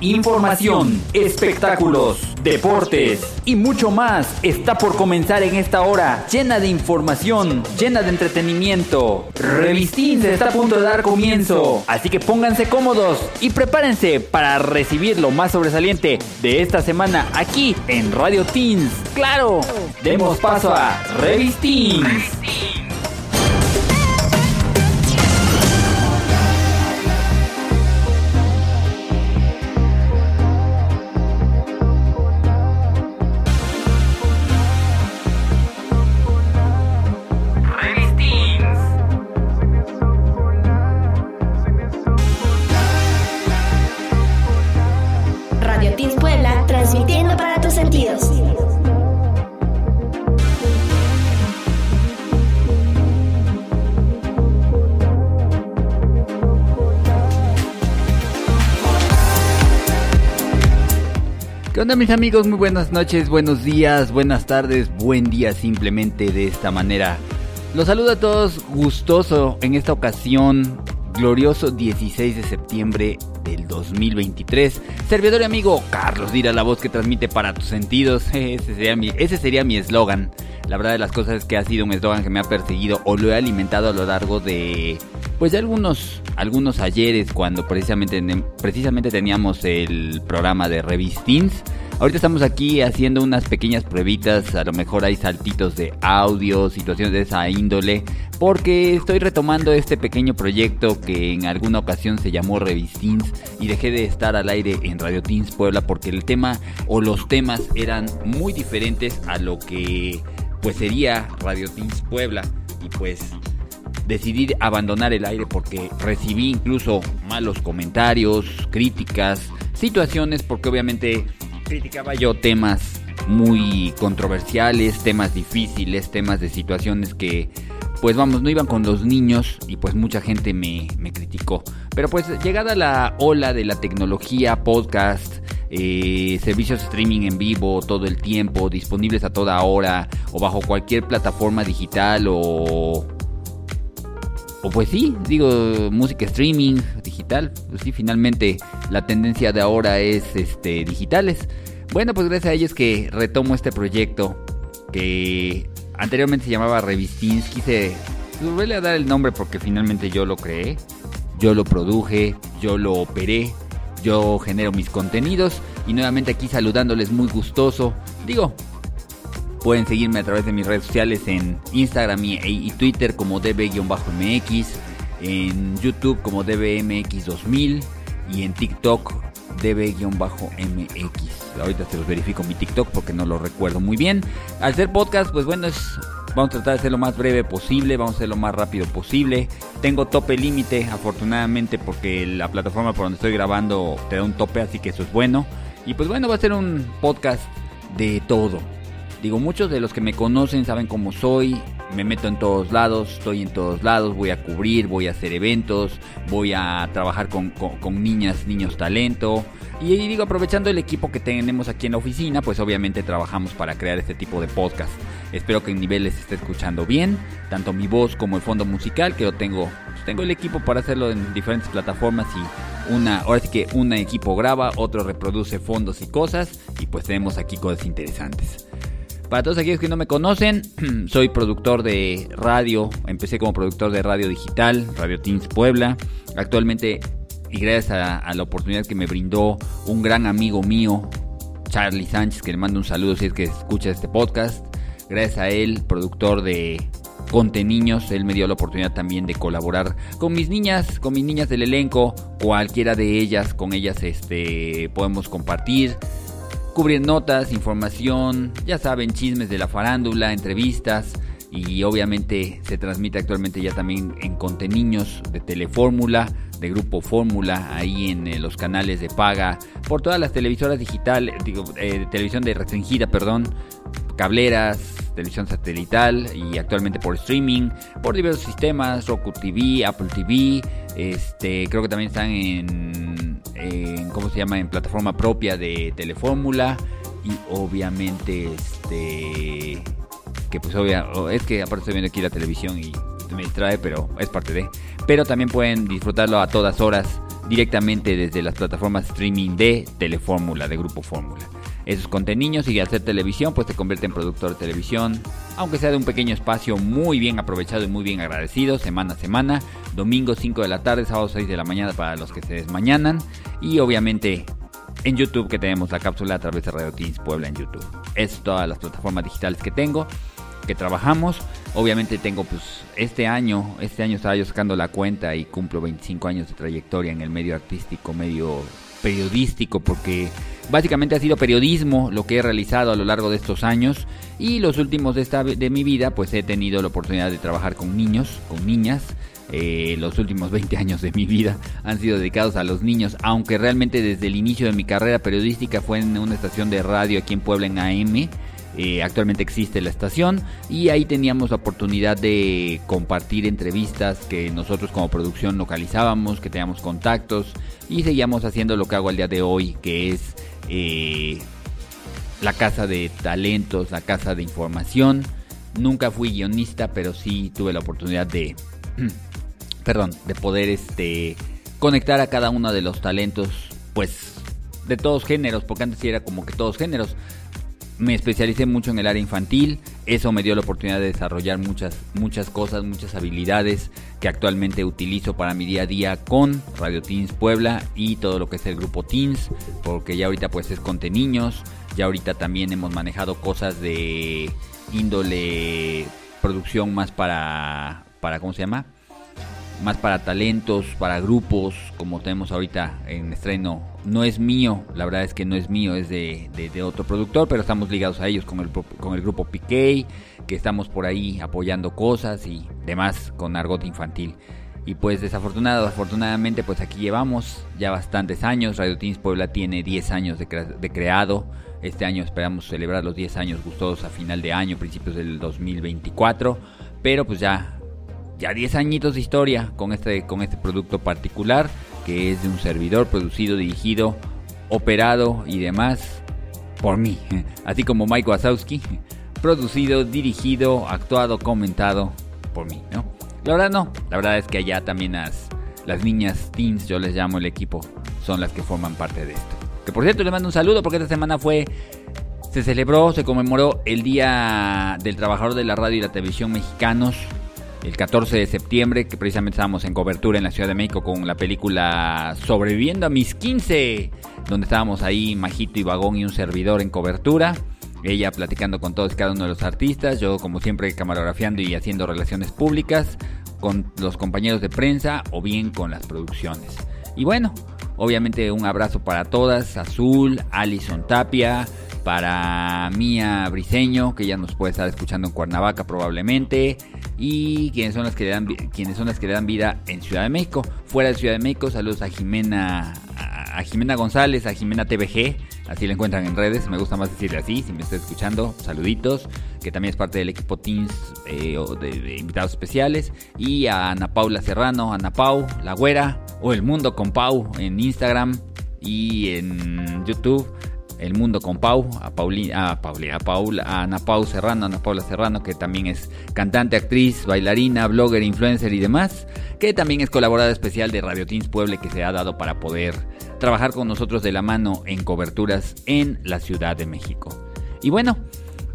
Información, espectáculos, deportes y mucho más está por comenzar en esta hora, llena de información, llena de entretenimiento. Revistín está a punto de dar comienzo, así que pónganse cómodos y prepárense para recibir lo más sobresaliente de esta semana aquí en Radio Teens. Claro, demos paso a Revistín. ¿Qué onda mis amigos? Muy buenas noches, buenos días, buenas tardes, buen día simplemente de esta manera. Los saludo a todos gustoso en esta ocasión, glorioso 16 de septiembre del 2023. Servidor y amigo Carlos Dira, la voz que transmite para tus sentidos. Ese sería mi ese sería mi eslogan. La verdad de las cosas es que ha sido un eslogan que me ha perseguido o lo he alimentado a lo largo de pues de algunos algunos ayeres cuando precisamente precisamente teníamos el programa de Revistins. Ahorita estamos aquí haciendo unas pequeñas pruebitas, a lo mejor hay saltitos de audio, situaciones de esa índole, porque estoy retomando este pequeño proyecto que en alguna ocasión se llamó Revistins y dejé de estar al aire en Radio Teens Puebla porque el tema o los temas eran muy diferentes a lo que pues sería Radio Teens Puebla y pues decidí abandonar el aire porque recibí incluso malos comentarios, críticas, situaciones porque obviamente criticaba yo temas muy controversiales, temas difíciles, temas de situaciones que pues vamos, no iban con los niños y pues mucha gente me, me criticó. Pero pues llegada la ola de la tecnología, podcast, eh, servicios streaming en vivo todo el tiempo, disponibles a toda hora o bajo cualquier plataforma digital o... O pues sí, digo, música streaming, digital. Pues sí, finalmente la tendencia de ahora es este, digitales. Bueno, pues gracias a ellos que retomo este proyecto que anteriormente se llamaba Revistins. Quise volverle a dar el nombre porque finalmente yo lo creé, yo lo produje, yo lo operé yo genero mis contenidos y nuevamente aquí saludándoles muy gustoso. Digo, pueden seguirme a través de mis redes sociales en Instagram y, Twitter como db-mx, en YouTube como dbmx2000 y en TikTok db-mx. Ahorita se los verifico mi TikTok porque no lo recuerdo muy bien. Al ser podcast, pues bueno, es Vamos a tratar de ser lo más breve posible, vamos a ser lo más rápido posible. Tengo tope límite, afortunadamente, porque la plataforma por donde estoy grabando te da un tope, así que eso es bueno. Y pues bueno, va a ser un podcast de todo. Digo, muchos de los que me conocen saben cómo soy, me meto en todos lados, estoy en todos lados, voy a cubrir, voy a hacer eventos, voy a trabajar con, niñas, niños talento. Y, digo, aprovechando el equipo que tenemos aquí en la oficina, pues obviamente trabajamos para crear este tipo de podcast. Espero que el nivel les esté escuchando bien, tanto mi voz como el fondo musical, que yo tengo, pues, tengo el equipo para hacerlo en diferentes plataformas y una, ahora sí que un equipo graba, otro reproduce fondos y cosas, y pues tenemos aquí cosas interesantes. Para todos aquellos que no me conocen, soy productor de radio. Empecé como productor de radio digital, Radio Teens Puebla. Actualmente, y gracias a, la oportunidad que me brindó un gran amigo mío, Charlie Sánchez, que le mando un saludo si es que escucha este podcast. Gracias a él, productor de Conte Niños, él me dio la oportunidad también de colaborar con mis niñas, con mis niñas del elenco, cualquiera de ellas, con ellas este, podemos compartir cubrir notas, información, ya saben, chismes de la farándula, entrevistas y obviamente se transmite actualmente ya también en contenidos de Telefórmula, de Grupo Fórmula, ahí en eh, los canales de paga, por todas las televisoras digitales, digo, eh, televisión de restringida, perdón, cableras, televisión satelital y actualmente por streaming, por diversos sistemas, Roku TV, Apple TV, este, creo que también están en, ¿cómo se llama? En plataforma propia de Telefórmula y obviamente este que pues obvia, es que aparte estoy viendo aquí la televisión y me distrae, pero es parte de. Pero también pueden disfrutarlo a todas horas directamente desde las plataformas streaming de Telefórmula, de Grupo Fórmula. Eso es con niños y hacer televisión pues te convierte en productor de televisión, aunque sea de un pequeño espacio muy bien aprovechado y muy bien agradecido, semana a semana, domingo 5 de la tarde, sábado 6 de la mañana para los que se desmañanan y obviamente en YouTube que tenemos la cápsula a través de Radio Teens Puebla en YouTube. Es todas las plataformas digitales que tengo, que trabajamos. Obviamente tengo pues este año, este año estaba yo sacando la cuenta y cumplo 25 años de trayectoria en el medio artístico, medio periodístico, porque básicamente ha sido periodismo lo que he realizado a lo largo de estos años y los últimos de, esta, de mi vida pues he tenido la oportunidad de trabajar con niños, con niñas. Eh, los últimos 20 años de mi vida han sido dedicados a los niños, aunque realmente desde el inicio de mi carrera periodística fue en una estación de radio aquí en Puebla en AM. Eh, actualmente existe la estación y ahí teníamos la oportunidad de compartir entrevistas que nosotros como producción localizábamos, que teníamos contactos y seguíamos haciendo lo que hago al día de hoy, que es eh, la casa de talentos, la casa de información. Nunca fui guionista, pero sí tuve la oportunidad de, perdón, de poder este, conectar a cada uno de los talentos, pues de todos géneros, porque antes era como que todos géneros. Me especialicé mucho en el área infantil, eso me dio la oportunidad de desarrollar muchas, muchas cosas, muchas habilidades que actualmente utilizo para mi día a día con Radio Teens Puebla y todo lo que es el grupo Teens, porque ya ahorita pues es Conte Niños, ya ahorita también hemos manejado cosas de índole producción más para, para ¿cómo se llama? Más para talentos, para grupos, como tenemos ahorita en estreno. No es mío, la verdad es que no es mío, es de, otro productor, pero estamos ligados a ellos con el, con el grupo Piquet que estamos por ahí apoyando cosas y demás con argot infantil. Y pues desafortunado, afortunadamente pues aquí llevamos ya bastantes años. Radio Teens Puebla tiene 10 años de, de, creado. Este año esperamos celebrar los 10 años gustosos a final de año, principios del 2024. Pero pues ya, ya 10 añitos de historia con este, con este producto particular que es de un servidor producido, dirigido, operado y demás por mí. Así como Mike Wazowski producido, dirigido, actuado, comentado por mí, ¿no? La verdad no, la verdad es que allá también las, las niñas teens, yo les llamo el equipo, son las que forman parte de esto. Que por cierto les mando un saludo porque esta semana fue, se celebró, se conmemoró el Día del Trabajador de la Radio y la Televisión Mexicanos, el 14 de septiembre, que precisamente estábamos en cobertura en la Ciudad de México con la película Sobreviviendo a mis 15, donde estábamos ahí Majito y Vagón y un servidor en cobertura ella platicando con todos cada uno de los artistas, yo como siempre camaragrafiando y haciendo relaciones públicas con los compañeros de prensa o bien con las producciones. Y bueno, obviamente un abrazo para todas, Azul, Alison Tapia, para Mía Briseño, que ya nos puede estar escuchando en Cuernavaca probablemente, y quienes son las que le dan son las que le dan vida en Ciudad de México. Fuera de Ciudad de México, saludos a Jimena a Jimena González, a Jimena TVG, así la encuentran en redes, me gusta más decirle así, si me está escuchando, saluditos, que también es parte del equipo Teams eh, de, invitados especiales, y a Ana Paula Serrano, Ana Pau, La Güera, o El Mundo con Pau en Instagram y en YouTube. El Mundo con Pau, a Paulina, a Paulina, a a Ana Pau Serrano, Ana Paula Serrano, que también es cantante, actriz, bailarina, blogger, influencer y demás, que también es colaboradora especial de Radio Teens Puebla que se ha dado para poder trabajar con nosotros de la mano en coberturas en la Ciudad de México. Y bueno,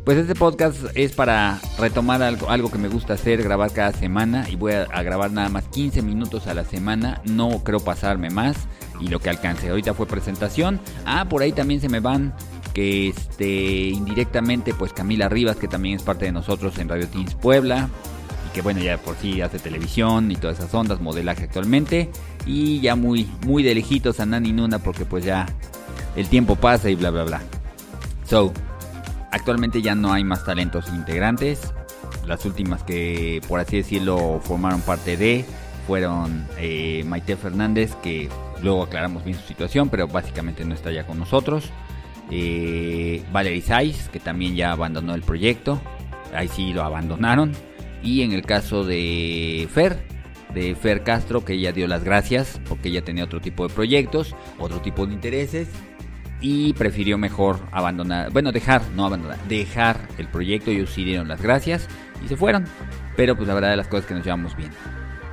pues este podcast es para retomar algo, algo, que me gusta hacer, grabar cada semana y voy a, grabar nada más 15 minutos a la semana, no creo pasarme más y lo que alcance. Ahorita fue presentación, ah, por ahí también se me van que este indirectamente pues Camila Rivas que también es parte de nosotros en Radio Teens Puebla y que bueno ya por sí hace televisión y todas esas ondas, modelaje actualmente y ya muy, muy de lejitos a Nani Nuna porque pues ya el tiempo pasa y bla bla bla. So, actualmente ya no hay más talentos integrantes. Las últimas que por así decirlo formaron parte de fueron eh, Maite Fernández que luego aclaramos bien su situación pero básicamente no está ya con nosotros. Eh, Valerie Saiz que también ya abandonó el proyecto. Ahí sí lo abandonaron. Y en el caso de Fer, de Fer Castro, que ella dio las gracias porque ella tenía otro tipo de proyectos, otro tipo de intereses y prefirió mejor abandonar, bueno, dejar, no abandonar, dejar el proyecto. Ellos sí dieron las gracias y se fueron. pero pues la verdad de las cosas que nos llevamos bien.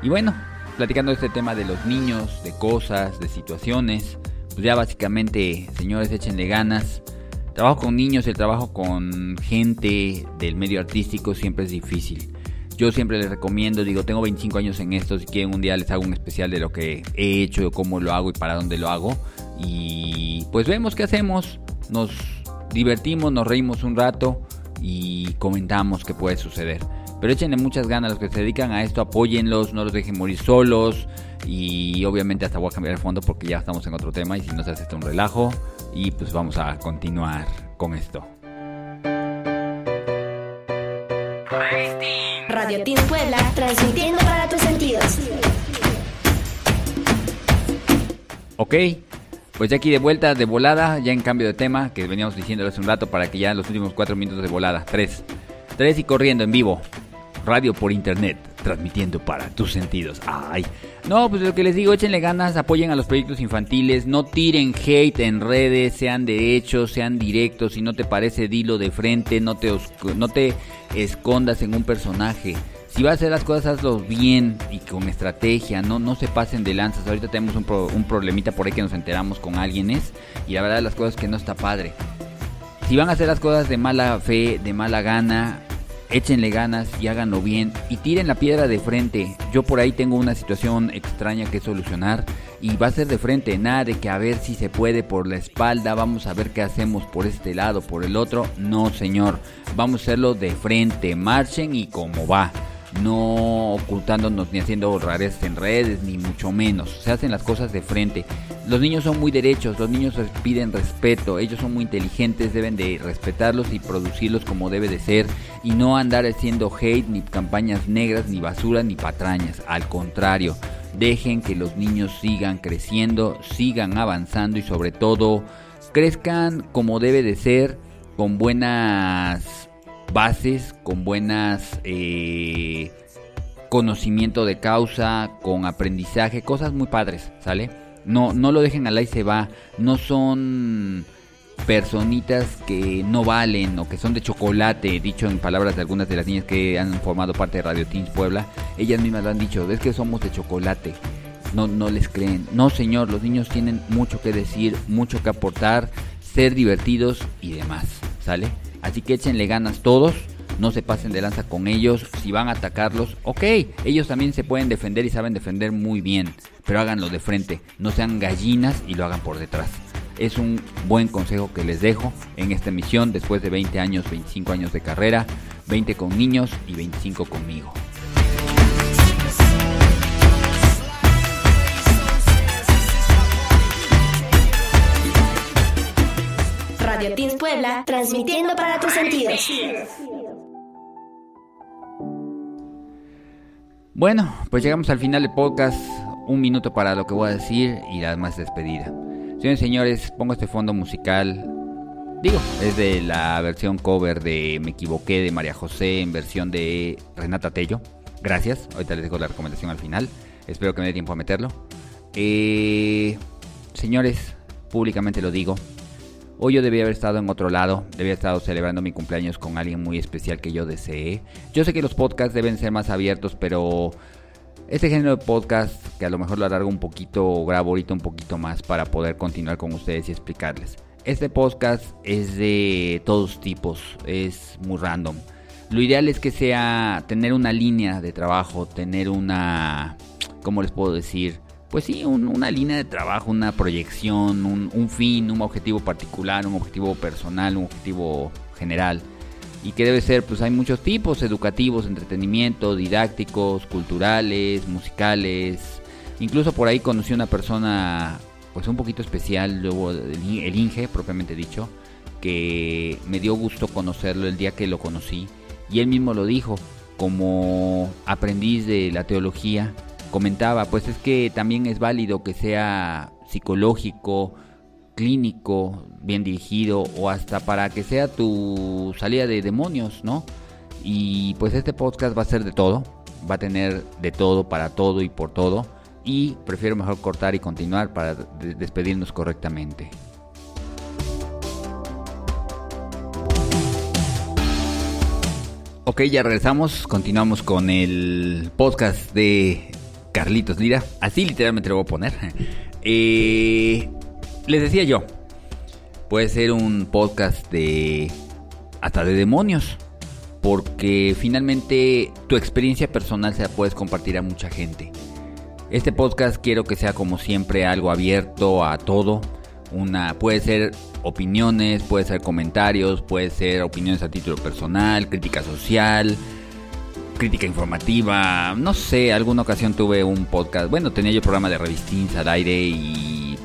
Y bueno, platicando este tema de los niños, de cosas, de situaciones, pues ya básicamente, señores, échenle ganas. Trabajo con niños, el trabajo con gente del medio artístico siempre es difícil. Yo siempre les recomiendo, digo, tengo 25 años en esto, si quieren un día les hago un especial de lo que he hecho, cómo lo hago y para dónde lo hago. Y pues vemos qué hacemos, nos divertimos, nos reímos un rato y comentamos qué puede suceder. Pero échenle muchas ganas a los que se dedican a esto, apóyenlos, no los dejen morir solos. Y obviamente hasta voy a cambiar el fondo porque ya estamos en otro tema y si no se hace esto un relajo. Y pues vamos a continuar con esto. Radio Team Puebla, transmitiendo para tus sentidos. Ok, pues ya aquí de vuelta, de volada, ya en cambio de tema, que veníamos diciendo hace un rato para que ya en los últimos cuatro minutos de volada, tres. Tres y corriendo en vivo. Radio por internet, transmitiendo para tus sentidos. Ay, no, pues lo que les digo, échenle ganas, apoyen a los proyectos infantiles, no tiren hate en redes, sean derechos, sean directos, si no te parece, dilo de frente, no te, no te escondas en un personaje. Si vas a hacer las cosas, hazlo bien y con estrategia, no, no se pasen de lanzas. Ahorita tenemos un, un problemita por ahí que nos enteramos con alguien es, y la verdad las cosas que no está padre. Si van a hacer las cosas de mala fe, de mala gana, échenle ganas y háganlo bien y tiren la piedra de frente. Yo por ahí tengo una situación extraña que solucionar y va a ser de frente, nada de que a ver si se puede por la espalda, vamos a ver qué hacemos por este lado, por el otro. No, señor, vamos a hacerlo de frente, marchen y como va no ocultándonos ni haciendo rares en redes, ni mucho menos. Se hacen las cosas de frente. Los niños son muy derechos, los niños piden respeto, ellos son muy inteligentes, deben de respetarlos y producirlos como debe de ser y no andar haciendo hate, ni campañas negras, ni basura, ni patrañas. Al contrario, dejen que los niños sigan creciendo, sigan avanzando y sobre todo crezcan como debe de ser, con buenas bases, con buenas eh, conocimiento de causa, con aprendizaje, cosas muy padres, ¿sale? No, no lo dejen al ahí se va, no son personitas que no valen o que son de chocolate, dicho en palabras de algunas de las niñas que han formado parte de Radio Teams Puebla, ellas mismas lo han dicho, es que somos de chocolate. No, no les creen. No, señor, los niños tienen mucho que decir, mucho que aportar, ser divertidos y demás, ¿sale? Así que échenle ganas todos, no se pasen de lanza con ellos, si van a atacarlos, ok, ellos también se pueden defender y saben defender muy bien, pero háganlo de frente, no sean gallinas y lo hagan por detrás. Es un buen consejo que les dejo en esta emisión después de 20 años, 25 años de carrera, 20 con niños y 25 conmigo. Radio Teams Puebla, transmitiendo para tus sentidos. Bueno, pues llegamos al final del podcast. Un minuto para lo que voy a decir y la más despedida. Señores y señores, pongo este fondo musical. Digo, es de la versión cover de Me equivoqué de María José en versión de Renata Tello. Gracias. Ahorita les dejo la recomendación al final. Espero que me dé tiempo a meterlo. Eh, señores, públicamente lo digo. Hoy yo debía haber estado en otro lado, debía haber estado celebrando mi cumpleaños con alguien muy especial que yo deseé. Yo sé que los podcasts deben ser más abiertos, pero este género de podcast, que a lo mejor lo alargo un poquito o grabo ahorita un poquito más para poder continuar con ustedes y explicarles. Este podcast es de todos tipos, es muy random. Lo ideal es que sea tener una línea de trabajo, tener una, ¿cómo les puedo decir? Pues sí, una línea de trabajo, una proyección, un, fin, un objetivo particular, un objetivo personal, un objetivo general. Y que debe ser, pues hay muchos tipos, educativos, entretenimiento, didácticos, culturales, musicales. Incluso por ahí conocí una persona, pues un poquito especial, luego el Inge, propiamente dicho, que me dio gusto conocerlo el día que lo conocí. Y él mismo lo dijo, como aprendiz de la teología, comentaba, pues es que también es válido que sea psicológico, clínico, bien dirigido o hasta para que sea tu salida de demonios, ¿no? Y pues este podcast va a ser de todo, va a tener de todo, para todo y por todo. Y prefiero mejor cortar y continuar para despedirnos correctamente. Ok, ya regresamos, continuamos con el podcast de Carlitos Lira, así literalmente lo voy a poner. Eh, les decía yo, puede ser un podcast de hasta de demonios, porque finalmente tu experiencia personal se la puedes compartir a mucha gente. Este podcast quiero que sea como siempre algo abierto a todo. Una puede ser opiniones, puede ser comentarios, puede ser opiniones a título personal, crítica social, crítica informativa, no sé, alguna ocasión tuve un podcast, bueno, tenía yo programa de revistins al aire y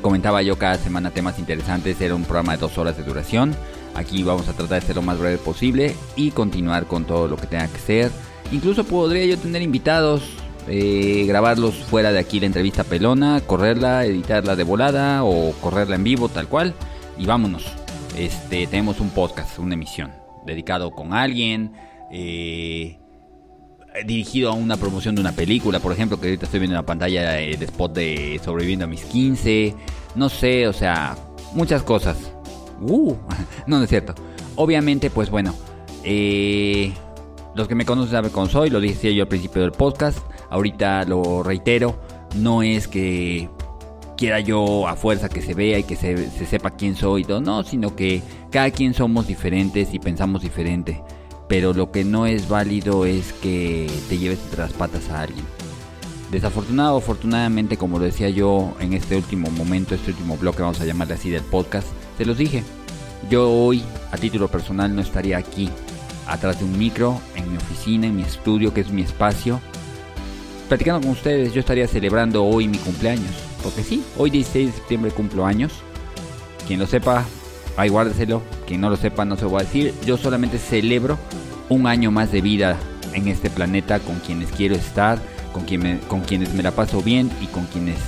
comentaba yo cada semana temas interesantes, era un programa de dos horas de duración, aquí vamos a tratar de ser lo más breve posible y continuar con todo lo que tenga que ser, incluso podría yo tener invitados, eh, grabarlos fuera de aquí la entrevista pelona, correrla, editarla de volada o correrla en vivo tal cual y vámonos, este, tenemos un podcast, una emisión dedicado con alguien, eh, dirigido a una promoción de una película, por ejemplo, que ahorita estoy viendo en la pantalla eh, de spot de Sobreviviendo a mis 15, no sé, o sea, muchas cosas. Uh, no, no es cierto. Obviamente, pues bueno, eh, los que me conocen saben cómo soy, lo dije yo al principio del podcast, ahorita lo reitero, no es que quiera yo a fuerza que se vea y que se, se sepa quién soy no, sino que cada quien somos diferentes y pensamos diferente pero lo que no es válido es que te lleves entre las patas a alguien. Desafortunado afortunadamente, como lo decía yo en este último momento, este último bloque, vamos a llamarle así del podcast, te los dije. Yo hoy, a título personal, no estaría aquí, atrás de un micro, en mi oficina, en mi estudio, que es mi espacio, platicando con ustedes. Yo estaría celebrando hoy mi cumpleaños, porque sí, hoy 16 de septiembre cumplo años. Quien lo sepa, Ay, guárdeselo. Quien no lo sepa, no se lo voy a decir. Yo solamente celebro un año más de vida en este planeta con quienes quiero estar, con, quien con quienes me la paso bien y con quienes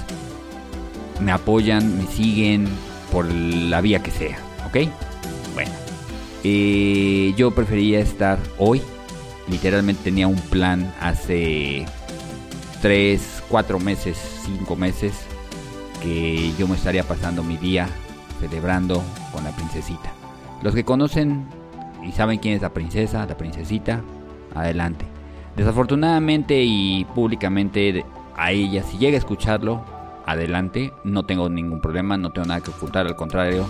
me apoyan, me siguen por la vía que sea. ¿Ok? Bueno. Eh, yo prefería estar hoy. Literalmente tenía un plan hace 3, 4 meses, 5 meses que yo me estaría pasando mi día celebrando con la princesita. Los que conocen y saben quién es la princesa, la princesita, adelante. Desafortunadamente y públicamente a ella, si llega a escucharlo, adelante, no tengo ningún problema, no tengo nada que ocultar, al contrario,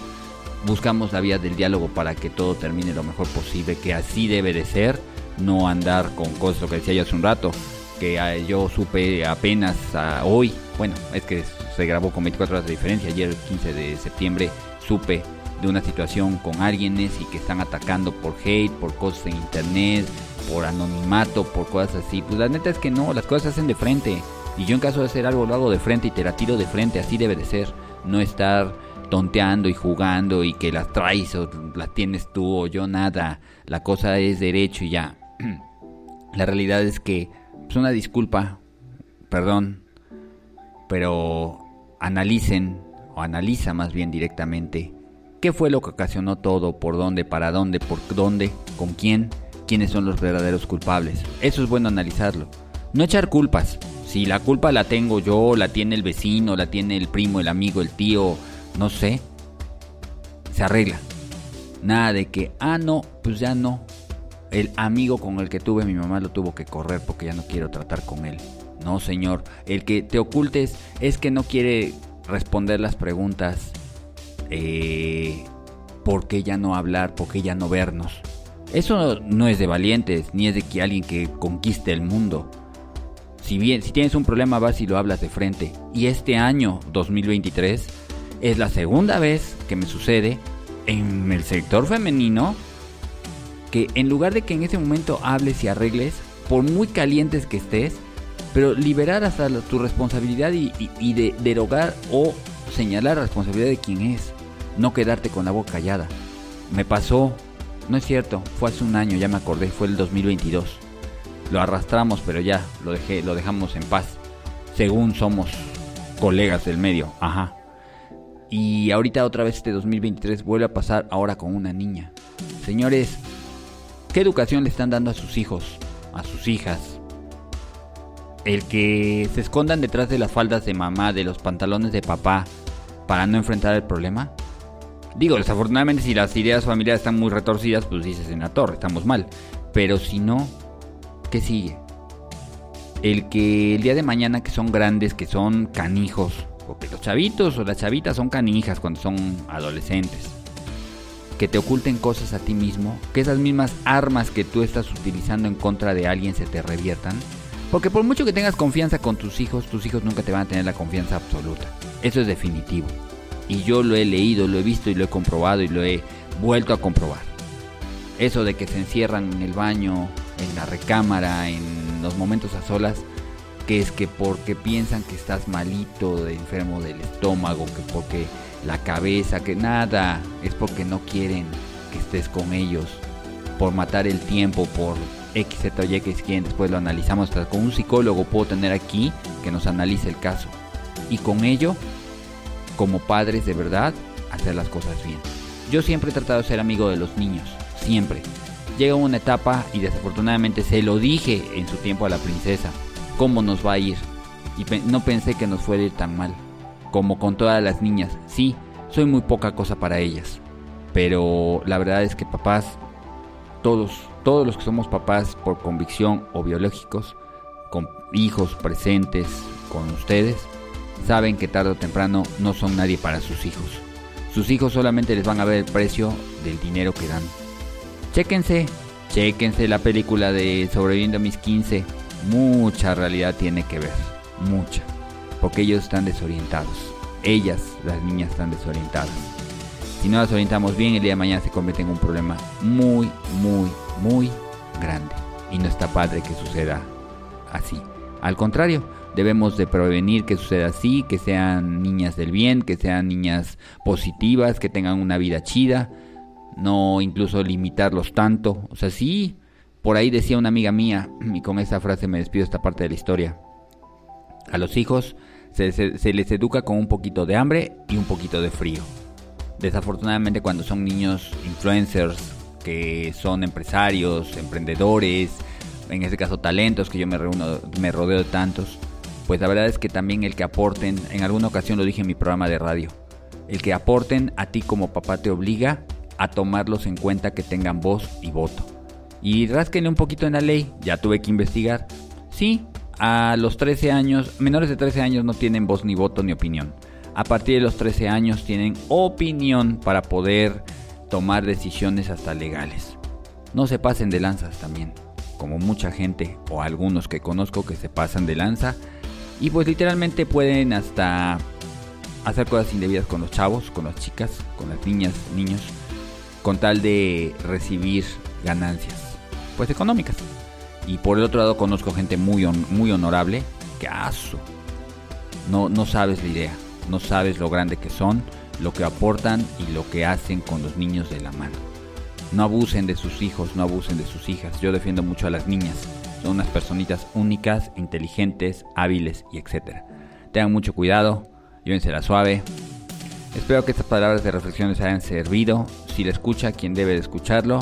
buscamos la vía del diálogo para que todo termine lo mejor posible, que así debe de ser, no andar con cosas, que decía yo hace un rato, que ah, yo supe apenas ah, hoy, bueno, es que se grabó con 24 horas de diferencia, ayer 15 de septiembre supe de una situación con alguienes y que están atacando por hate, por cosas en internet, por anonimato, por cosas así. Pues la neta es que no, las cosas se hacen de frente. Y yo en caso de hacer algo lo hago de frente y te la tiro de frente, así debe de ser. No estar tonteando y jugando y que las traes o las tienes tú o yo nada. La cosa es derecho y ya. la realidad es que es pues, una disculpa, perdón, pero analicen o analiza más bien directamente qué fue lo que ocasionó todo, por dónde, para dónde, por dónde, con quién, quiénes son los verdaderos culpables. Eso es bueno analizarlo. No echar culpas. Si la culpa la tengo yo, la tiene el vecino, la tiene el primo, el amigo, el tío, no sé, se arregla. Nada de que, ah, no, pues ya no. El amigo con el que tuve mi mamá lo tuvo que correr porque ya no quiero tratar con él. No, señor. El que te ocultes es que no quiere responder las preguntas. Eh, ¿Por qué ya no hablar? ¿Por qué ya no vernos? Eso no es de valientes, ni es de que alguien que conquiste el mundo. Si bien, si tienes un problema, vas y lo hablas de frente. Y este año, 2023, es la segunda vez que me sucede en el sector femenino que en lugar de que en ese momento hables y arregles, por muy calientes que estés, pero liberar hasta tu responsabilidad y, de, derogar o señalar la responsabilidad de quien es. No quedarte con la boca callada. Me pasó, no es cierto, fue hace un año, ya me acordé, fue el 2022. Lo arrastramos, pero ya, lo, dejé, lo dejamos en paz. Según somos colegas del medio, ajá. Y ahorita otra vez este 2023 vuelve a pasar ahora con una niña. Señores, ¿qué educación le están dando a sus hijos, a sus hijas, el que se escondan detrás de las faldas de mamá, de los pantalones de papá, para no enfrentar el problema? Digo, desafortunadamente si las ideas familiares están muy retorcidas, pues dices en la torre, estamos mal. Pero si no, ¿qué sigue? El que el día de mañana que son grandes, que son canijos, o que los chavitos o las chavitas son canijas cuando son adolescentes, que te oculten cosas a ti mismo, que esas mismas armas que tú estás utilizando en contra de alguien se te reviertan. Porque por mucho que tengas confianza con tus hijos, tus hijos nunca te van a tener la confianza absoluta. Eso es definitivo. Y yo lo he leído, lo he visto y lo he comprobado y lo he vuelto a comprobar. Eso de que se encierran en el baño, en la recámara, en los momentos a solas, que es que porque piensan que estás malito, de enfermo del estómago, que porque la cabeza, que nada, es porque no quieren que estés con ellos, por matar el tiempo, por X, Z o Y que quieren, después lo analizamos, hasta con un psicólogo puedo tener aquí que nos analice el caso. Y con ello, como padres de verdad, hacer las cosas bien. Yo siempre he tratado de ser amigo de los niños, siempre. Llega una etapa y desafortunadamente se lo dije en su tiempo a la princesa, cómo nos va a ir. Y no pensé que nos fuera ir tan mal como con todas las niñas. Sí, soy muy poca cosa para ellas. Pero la verdad es que papás, todos, todos los que somos papás por convicción o biológicos, con hijos presentes con ustedes, saben que tarde o temprano no son nadie para sus hijos. Sus hijos solamente les van a ver el precio del dinero que dan. Chéquense, chéquense la película de Sobreviviendo a mis 15. Mucha realidad tiene que ver, mucha porque ellos están desorientados. Ellas, las niñas, están desorientadas. Si no las orientamos bien, el día de mañana se convierte en un problema muy, muy, muy grande. Y no está padre que suceda así. Al contrario, debemos de prevenir que suceda así, que sean niñas del bien, que sean niñas positivas, que tengan una vida chida, no incluso limitarlos tanto. O sea, sí, por ahí decía una amiga mía, y con esa frase me despido esta parte de la historia. A los hijos se, les educa con un poquito de hambre y un poquito de frío. Desafortunadamente cuando son niños influencers, que son empresarios, emprendedores, en este caso talentos, que yo me, rodeo de tantos, pues la verdad es que también el que aporten, en alguna ocasión lo dije en mi programa de radio, el que aporten a ti como papá te obliga a tomarlos en cuenta que tengan voz y voto. Y rásquenle un poquito en la ley, ya tuve que investigar. Sí, a los 13 años, menores de 13 años no tienen voz ni voto ni opinión. A partir de los 13 años tienen opinión para poder tomar decisiones hasta legales. No se pasen de lanzas también, como mucha gente o algunos que conozco que se pasan de lanza y pues literalmente pueden hasta hacer cosas indebidas con los chavos, con las chicas, con las niñas, niños, con tal de recibir ganancias, pues económicas. Y por el otro lado conozco gente muy, muy honorable que aso. No, no sabes la idea, no sabes lo grande que son, lo que aportan y lo que hacen con los niños de la mano. No abusen de sus hijos, no abusen de sus hijas. Yo defiendo mucho a las niñas. Son unas personitas únicas, inteligentes, hábiles y etc. Tengan mucho cuidado, la suave. Espero que estas palabras de reflexión les hayan servido. Si le escucha quien debe de escucharlo,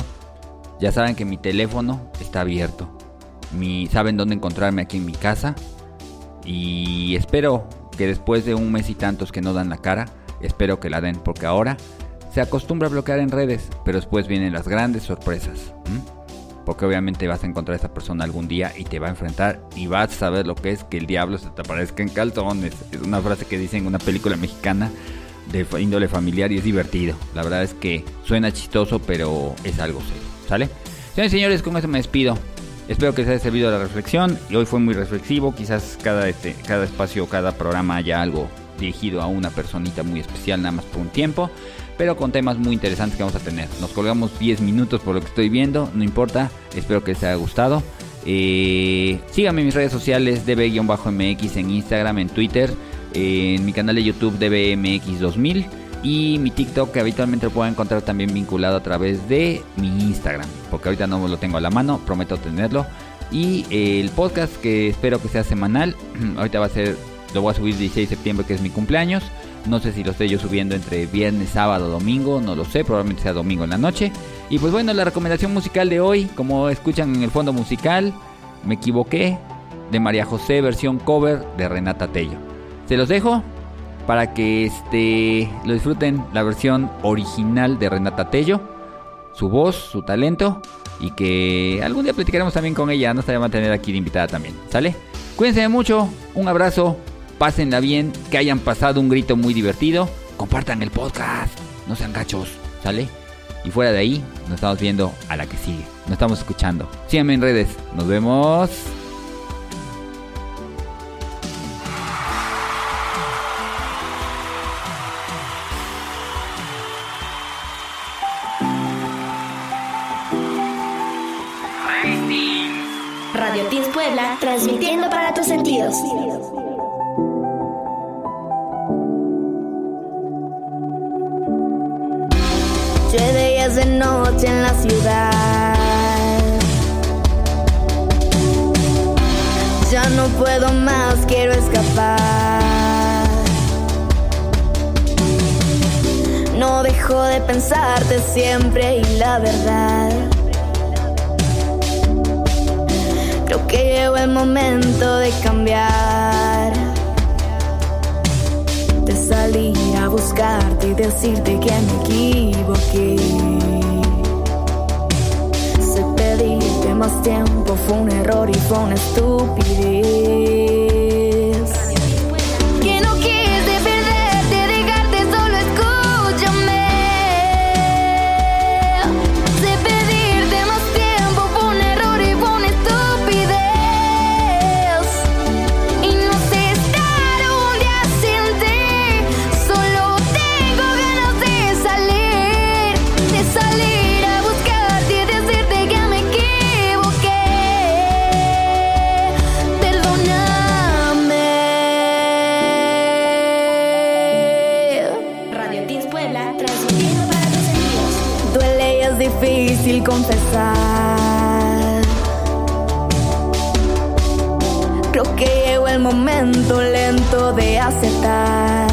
ya saben que mi teléfono está abierto saben dónde encontrarme aquí en mi casa. Y espero que después de un mes y tantos que no dan la cara, espero que la den, porque ahora se acostumbra a bloquear en redes, pero después vienen las grandes sorpresas. Porque obviamente vas a encontrar a esa persona algún día y te va a enfrentar y vas a saber lo que es que el diablo se te aparezca en calzones. Es una frase que dicen en una película mexicana de índole familiar y es divertido. La verdad es que suena chistoso, pero es algo serio. ¿Sale? Señores señores, con eso me despido. Espero que les haya servido la reflexión y hoy fue muy reflexivo. Quizás cada, este, cada espacio, cada programa haya algo dirigido a una personita muy especial, nada más por un tiempo, pero con temas muy interesantes que vamos a tener. Nos colgamos 10 minutos por lo que estoy viendo, no importa, espero que les haya gustado. Eh, síganme en mis redes sociales, db-mx en Instagram, en Twitter, en mi canal de YouTube dbmx2000 y mi TikTok que habitualmente lo puedo encontrar también vinculado a través de mi Instagram, porque ahorita no lo tengo a la mano, prometo tenerlo. Y el podcast que espero que sea semanal, ahorita va a ser, lo voy a subir el 16 de septiembre que es mi cumpleaños. No sé si lo estoy yo subiendo entre viernes, sábado, domingo, no lo sé, probablemente sea domingo en la noche. Y pues bueno, la recomendación musical de hoy, como escuchan en el fondo musical, me equivoqué, de María José, versión cover de Renata Tello. Se los dejo, para que este, lo disfruten la versión original de Renata Tello, su voz, su talento. y que algún día platicaremos también con ella. Nos va a tener aquí de invitada también. ¿Sale? Cuídense mucho. Un abrazo. Pásenla bien. Que hayan pasado un grito muy divertido. Compartan el podcast. No sean gachos. ¿Sale? Y fuera de ahí, nos estamos viendo a la que sigue. Nos estamos escuchando. Síganme en redes. Nos vemos. Puedo más, quiero escapar. No dejo de pensarte siempre y la verdad. Creo que llegó el momento de cambiar. De salir a buscarte y decirte que me equivoqué. Más tiempo, fue un error y fue una estupidez. Que no quise difícil confesar. Creo que llegó el momento lento de aceptar.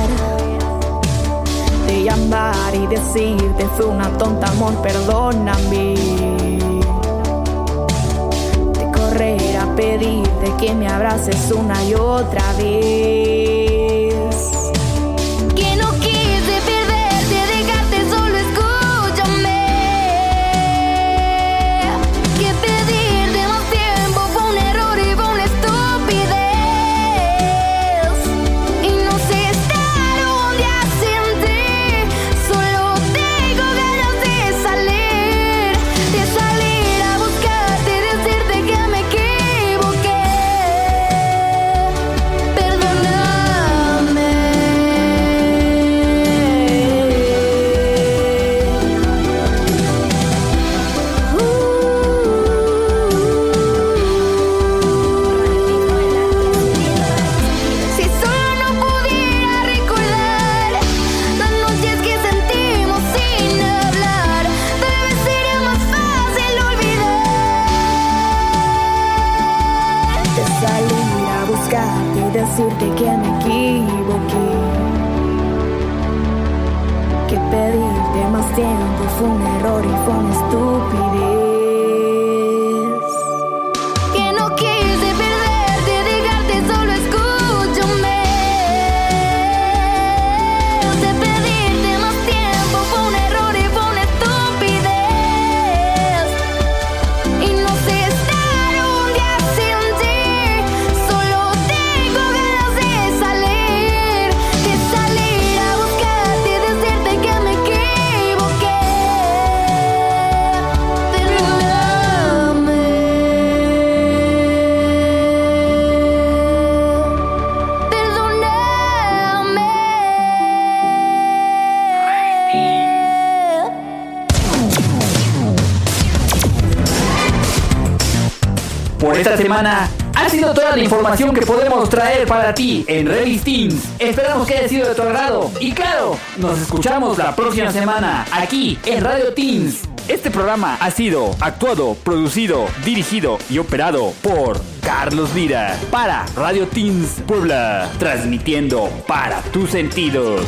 De llamar y decirte fue una tonta amor, perdóname. De correr a pedirte que me abraces una y otra vez. Ha sido toda la información que podemos traer para ti en Redis Teens. Esperamos que haya sido de tu agrado. Y claro, nos escuchamos la próxima semana aquí en Radio Teens. Este programa ha sido actuado, producido, dirigido y operado por Carlos Lira para Radio Teens Puebla, transmitiendo para tus sentidos.